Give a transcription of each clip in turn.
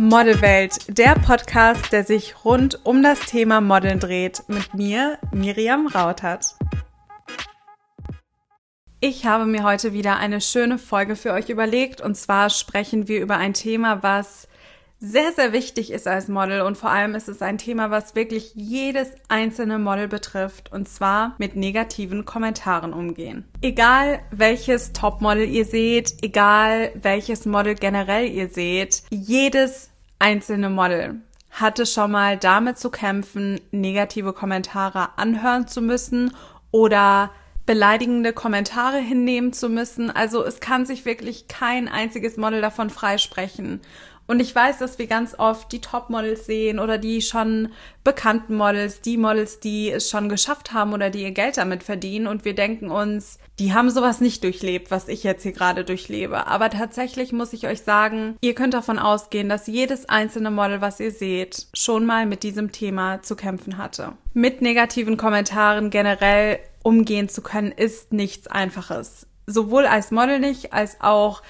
Modelwelt, der Podcast, der sich rund um das Thema Modeln dreht, mit mir, Miriam Rautert. Ich habe mir heute wieder eine schöne Folge für euch überlegt und zwar sprechen wir über ein Thema, was sehr, sehr wichtig ist als Model und vor allem ist es ein Thema, was wirklich jedes einzelne Model betrifft und zwar mit negativen Kommentaren umgehen. Egal welches Topmodel ihr seht, egal welches Model generell ihr seht, jedes einzelne Model hatte schon mal damit zu kämpfen, negative Kommentare anhören zu müssen oder beleidigende Kommentare hinnehmen zu müssen. Also es kann sich wirklich kein einziges Model davon freisprechen. Und ich weiß, dass wir ganz oft die Top-Models sehen oder die schon bekannten Models, die Models, die es schon geschafft haben oder die ihr Geld damit verdienen. Und wir denken uns, die haben sowas nicht durchlebt, was ich jetzt hier gerade durchlebe. Aber tatsächlich muss ich euch sagen, ihr könnt davon ausgehen, dass jedes einzelne Model, was ihr seht, schon mal mit diesem Thema zu kämpfen hatte. Mit negativen Kommentaren generell umgehen zu können, ist nichts Einfaches. Sowohl als Model nicht, als auch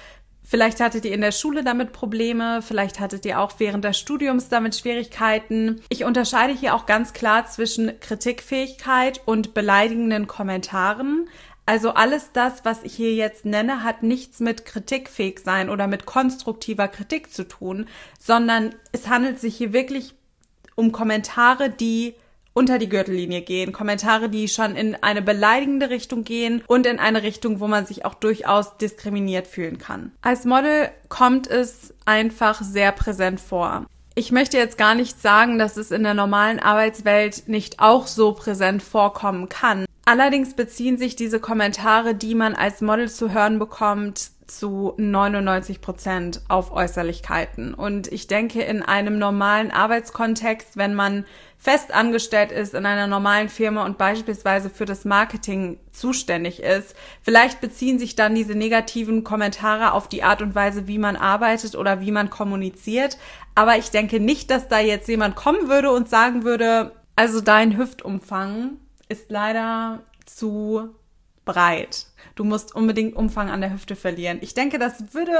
Vielleicht hattet ihr in der Schule damit Probleme, vielleicht hattet ihr auch während des Studiums damit Schwierigkeiten. Ich unterscheide hier auch ganz klar zwischen Kritikfähigkeit und beleidigenden Kommentaren. Also alles das, was ich hier jetzt nenne, hat nichts mit kritikfähig sein oder mit konstruktiver Kritik zu tun, sondern es handelt sich hier wirklich um Kommentare, die unter die Gürtellinie gehen. Kommentare, die schon in eine beleidigende Richtung gehen und in eine Richtung, wo man sich auch durchaus diskriminiert fühlen kann. Als Model kommt es einfach sehr präsent vor. Ich möchte jetzt gar nicht sagen, dass es in der normalen Arbeitswelt nicht auch so präsent vorkommen kann. Allerdings beziehen sich diese Kommentare, die man als Model zu hören bekommt, zu 99 Prozent auf Äußerlichkeiten. Und ich denke, in einem normalen Arbeitskontext, wenn man fest angestellt ist in einer normalen Firma und beispielsweise für das Marketing zuständig ist, vielleicht beziehen sich dann diese negativen Kommentare auf die Art und Weise, wie man arbeitet oder wie man kommuniziert. Aber ich denke nicht, dass da jetzt jemand kommen würde und sagen würde, also dein Hüftumfang ist leider zu breit. Du musst unbedingt Umfang an der Hüfte verlieren. Ich denke, das würde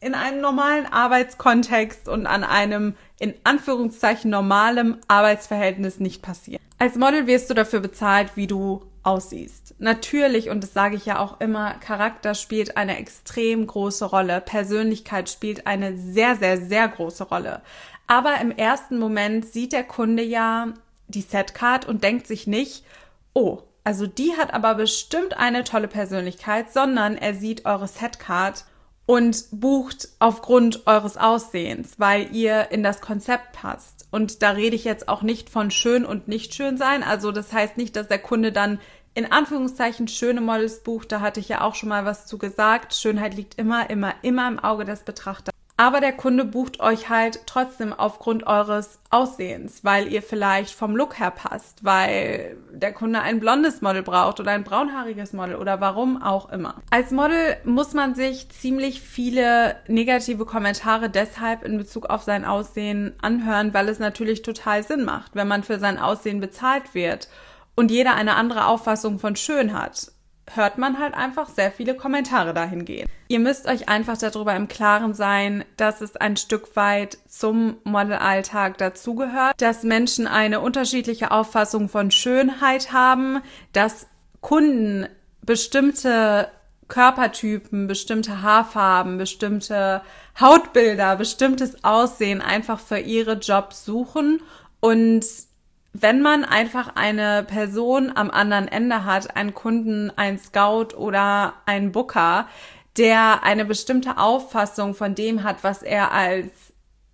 in einem normalen Arbeitskontext und an einem in Anführungszeichen normalem Arbeitsverhältnis nicht passieren. Als Model wirst du dafür bezahlt, wie du aussiehst. Natürlich, und das sage ich ja auch immer, Charakter spielt eine extrem große Rolle. Persönlichkeit spielt eine sehr, sehr, sehr große Rolle. Aber im ersten Moment sieht der Kunde ja die Setcard und denkt sich nicht, oh, also die hat aber bestimmt eine tolle Persönlichkeit, sondern er sieht eure Setcard und bucht aufgrund eures Aussehens, weil ihr in das Konzept passt. Und da rede ich jetzt auch nicht von schön und nicht schön sein. Also das heißt nicht, dass der Kunde dann in Anführungszeichen schöne Models bucht. Da hatte ich ja auch schon mal was zu gesagt. Schönheit liegt immer, immer, immer im Auge des Betrachters. Aber der Kunde bucht euch halt trotzdem aufgrund eures Aussehens, weil ihr vielleicht vom Look her passt, weil der Kunde ein blondes Model braucht oder ein braunhaariges Model oder warum auch immer. Als Model muss man sich ziemlich viele negative Kommentare deshalb in Bezug auf sein Aussehen anhören, weil es natürlich total Sinn macht, wenn man für sein Aussehen bezahlt wird und jeder eine andere Auffassung von schön hat hört man halt einfach sehr viele Kommentare dahingehend. Ihr müsst euch einfach darüber im Klaren sein, dass es ein Stück weit zum Modelalltag dazugehört, dass Menschen eine unterschiedliche Auffassung von Schönheit haben, dass Kunden bestimmte Körpertypen, bestimmte Haarfarben, bestimmte Hautbilder, bestimmtes Aussehen einfach für ihre Jobs suchen und wenn man einfach eine Person am anderen Ende hat, einen Kunden, einen Scout oder einen Booker, der eine bestimmte Auffassung von dem hat, was er als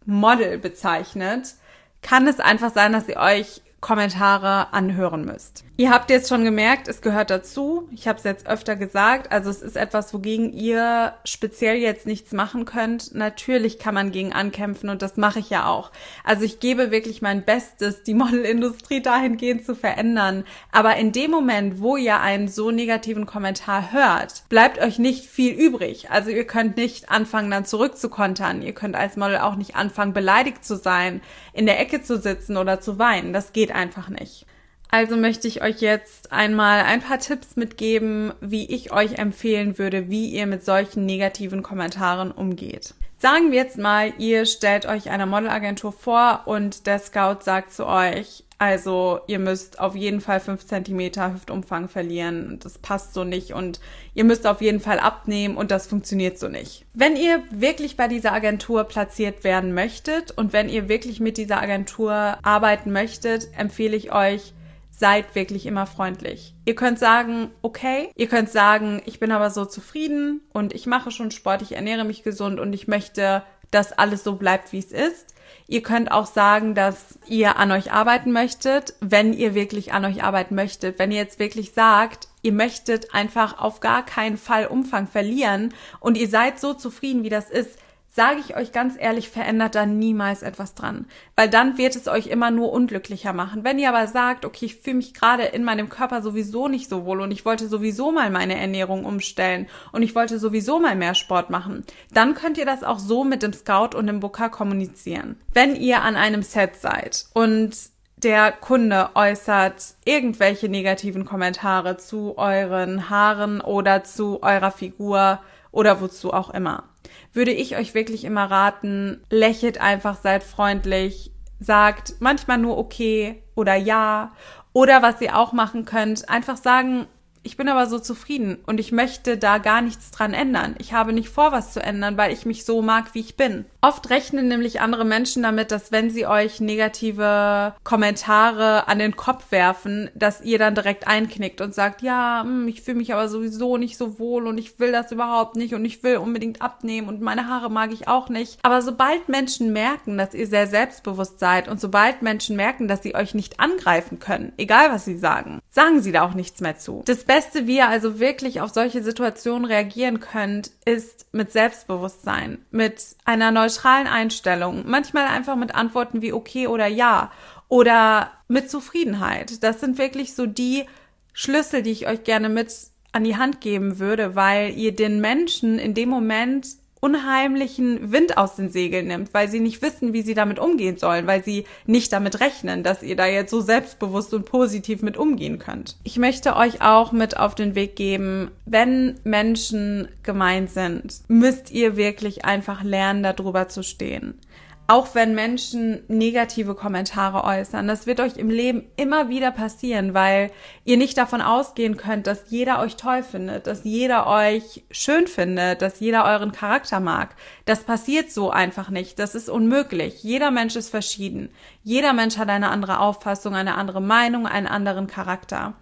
Model bezeichnet, kann es einfach sein, dass ihr euch Kommentare anhören müsst. Ihr habt jetzt schon gemerkt, es gehört dazu. Ich habe es jetzt öfter gesagt. Also es ist etwas, wogegen ihr speziell jetzt nichts machen könnt. Natürlich kann man gegen ankämpfen und das mache ich ja auch. Also ich gebe wirklich mein Bestes, die Modelindustrie dahingehend zu verändern. Aber in dem Moment, wo ihr einen so negativen Kommentar hört, bleibt euch nicht viel übrig. Also ihr könnt nicht anfangen, dann zurückzukontern. Ihr könnt als Model auch nicht anfangen, beleidigt zu sein, in der Ecke zu sitzen oder zu weinen. Das geht einfach nicht. Also möchte ich euch jetzt einmal ein paar Tipps mitgeben, wie ich euch empfehlen würde, wie ihr mit solchen negativen Kommentaren umgeht. Sagen wir jetzt mal, ihr stellt euch eine Modelagentur vor und der Scout sagt zu euch, also ihr müsst auf jeden Fall fünf Zentimeter Hüftumfang verlieren. Das passt so nicht und ihr müsst auf jeden Fall abnehmen und das funktioniert so nicht. Wenn ihr wirklich bei dieser Agentur platziert werden möchtet und wenn ihr wirklich mit dieser Agentur arbeiten möchtet, empfehle ich euch, seid wirklich immer freundlich. Ihr könnt sagen, okay, ihr könnt sagen, ich bin aber so zufrieden und ich mache schon Sport, ich ernähre mich gesund und ich möchte, dass alles so bleibt, wie es ist. Ihr könnt auch sagen, dass ihr an euch arbeiten möchtet, wenn ihr wirklich an euch arbeiten möchtet. Wenn ihr jetzt wirklich sagt, ihr möchtet einfach auf gar keinen Fall Umfang verlieren und ihr seid so zufrieden, wie das ist, sage ich euch ganz ehrlich, verändert da niemals etwas dran. Weil dann wird es euch immer nur unglücklicher machen. Wenn ihr aber sagt, okay, ich fühle mich gerade in meinem Körper sowieso nicht so wohl und ich wollte sowieso mal meine Ernährung umstellen und ich wollte sowieso mal mehr Sport machen, dann könnt ihr das auch so mit dem Scout und dem Booker kommunizieren. Wenn ihr an einem Set seid und der Kunde äußert irgendwelche negativen Kommentare zu euren Haaren oder zu eurer Figur oder wozu auch immer würde ich euch wirklich immer raten, lächelt einfach, seid freundlich, sagt manchmal nur okay oder ja. Oder was ihr auch machen könnt, einfach sagen, ich bin aber so zufrieden und ich möchte da gar nichts dran ändern. Ich habe nicht vor, was zu ändern, weil ich mich so mag, wie ich bin. Oft rechnen nämlich andere Menschen damit, dass wenn sie euch negative Kommentare an den Kopf werfen, dass ihr dann direkt einknickt und sagt, ja, hm, ich fühle mich aber sowieso nicht so wohl und ich will das überhaupt nicht und ich will unbedingt abnehmen und meine Haare mag ich auch nicht. Aber sobald Menschen merken, dass ihr sehr selbstbewusst seid und sobald Menschen merken, dass sie euch nicht angreifen können, egal was sie sagen, sagen sie da auch nichts mehr zu. Das Beste, wie ihr also wirklich auf solche Situationen reagieren könnt, ist mit Selbstbewusstsein, mit einer neutralen Einstellung, manchmal einfach mit Antworten wie okay oder ja oder mit Zufriedenheit. Das sind wirklich so die Schlüssel, die ich euch gerne mit an die Hand geben würde, weil ihr den Menschen in dem Moment unheimlichen Wind aus den Segeln nimmt, weil sie nicht wissen, wie sie damit umgehen sollen, weil sie nicht damit rechnen, dass ihr da jetzt so selbstbewusst und positiv mit umgehen könnt. Ich möchte euch auch mit auf den Weg geben, wenn Menschen gemein sind, müsst ihr wirklich einfach lernen, darüber zu stehen auch wenn Menschen negative Kommentare äußern. Das wird euch im Leben immer wieder passieren, weil ihr nicht davon ausgehen könnt, dass jeder euch toll findet, dass jeder euch schön findet, dass jeder euren Charakter mag. Das passiert so einfach nicht. Das ist unmöglich. Jeder Mensch ist verschieden. Jeder Mensch hat eine andere Auffassung, eine andere Meinung, einen anderen Charakter.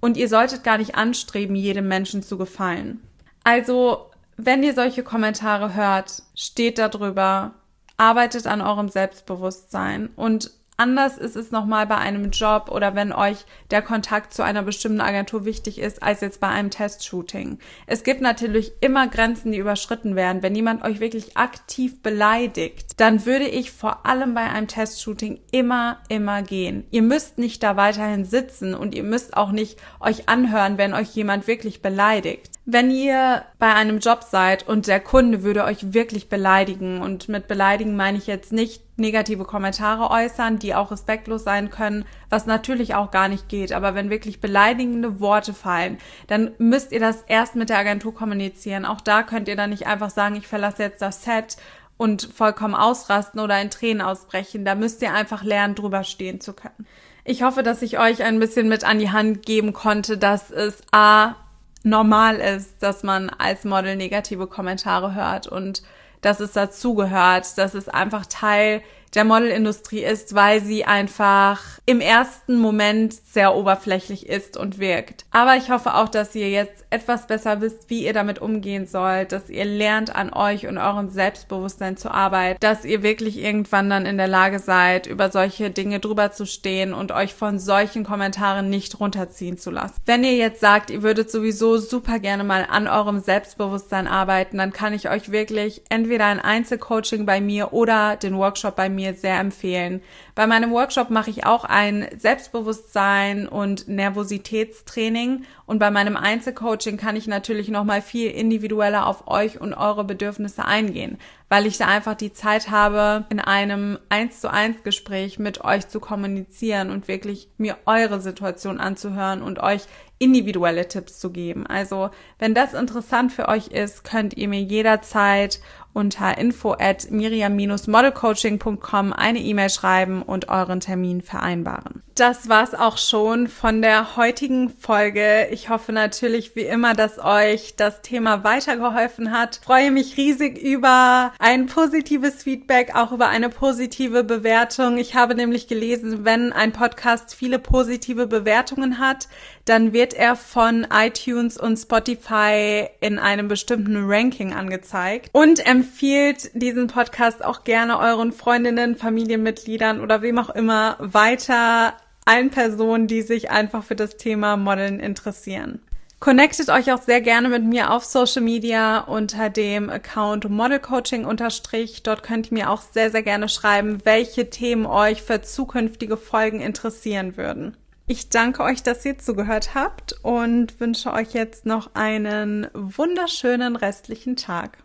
Und ihr solltet gar nicht anstreben, jedem Menschen zu gefallen. Also, wenn ihr solche Kommentare hört, steht darüber, arbeitet an eurem Selbstbewusstsein und Anders ist es nochmal bei einem Job oder wenn euch der Kontakt zu einer bestimmten Agentur wichtig ist, als jetzt bei einem Testshooting. Es gibt natürlich immer Grenzen, die überschritten werden. Wenn jemand euch wirklich aktiv beleidigt, dann würde ich vor allem bei einem Testshooting immer, immer gehen. Ihr müsst nicht da weiterhin sitzen und ihr müsst auch nicht euch anhören, wenn euch jemand wirklich beleidigt. Wenn ihr bei einem Job seid und der Kunde würde euch wirklich beleidigen und mit beleidigen meine ich jetzt nicht negative Kommentare äußern, die auch respektlos sein können, was natürlich auch gar nicht geht. Aber wenn wirklich beleidigende Worte fallen, dann müsst ihr das erst mit der Agentur kommunizieren. Auch da könnt ihr dann nicht einfach sagen, ich verlasse jetzt das Set und vollkommen ausrasten oder in Tränen ausbrechen. Da müsst ihr einfach lernen, drüber stehen zu können. Ich hoffe, dass ich euch ein bisschen mit an die Hand geben konnte, dass es A normal ist, dass man als Model negative Kommentare hört und dass es dazugehört, dass es einfach Teil der Modelindustrie ist, weil sie einfach im ersten Moment sehr oberflächlich ist und wirkt. Aber ich hoffe auch, dass ihr jetzt etwas besser wisst, wie ihr damit umgehen sollt, dass ihr lernt, an euch und eurem Selbstbewusstsein zu arbeiten, dass ihr wirklich irgendwann dann in der Lage seid, über solche Dinge drüber zu stehen und euch von solchen Kommentaren nicht runterziehen zu lassen. Wenn ihr jetzt sagt, ihr würdet sowieso super gerne mal an eurem Selbstbewusstsein arbeiten, dann kann ich euch wirklich entweder ein Einzelcoaching bei mir oder den Workshop bei mir mir sehr empfehlen. Bei meinem Workshop mache ich auch ein Selbstbewusstsein und Nervositätstraining und bei meinem Einzelcoaching kann ich natürlich noch mal viel individueller auf euch und eure Bedürfnisse eingehen, weil ich da einfach die Zeit habe, in einem eins zu eins Gespräch mit euch zu kommunizieren und wirklich mir eure Situation anzuhören und euch individuelle Tipps zu geben. Also, wenn das interessant für euch ist, könnt ihr mir jederzeit unter info at miriam-modelcoaching.com eine E-Mail schreiben und euren Termin vereinbaren. Das war's auch schon von der heutigen Folge. Ich hoffe natürlich wie immer, dass euch das Thema weitergeholfen hat. freue mich riesig über ein positives Feedback, auch über eine positive Bewertung. Ich habe nämlich gelesen, wenn ein Podcast viele positive Bewertungen hat, dann wird er von iTunes und Spotify in einem bestimmten Ranking angezeigt und empfiehlt diesen Podcast auch gerne euren Freundinnen, Familienmitgliedern oder wem auch immer weiter allen Personen, die sich einfach für das Thema Modeln interessieren. Connectet euch auch sehr gerne mit mir auf Social Media unter dem Account Modelcoaching unterstrich. Dort könnt ihr mir auch sehr, sehr gerne schreiben, welche Themen euch für zukünftige Folgen interessieren würden. Ich danke euch, dass ihr zugehört habt und wünsche euch jetzt noch einen wunderschönen restlichen Tag.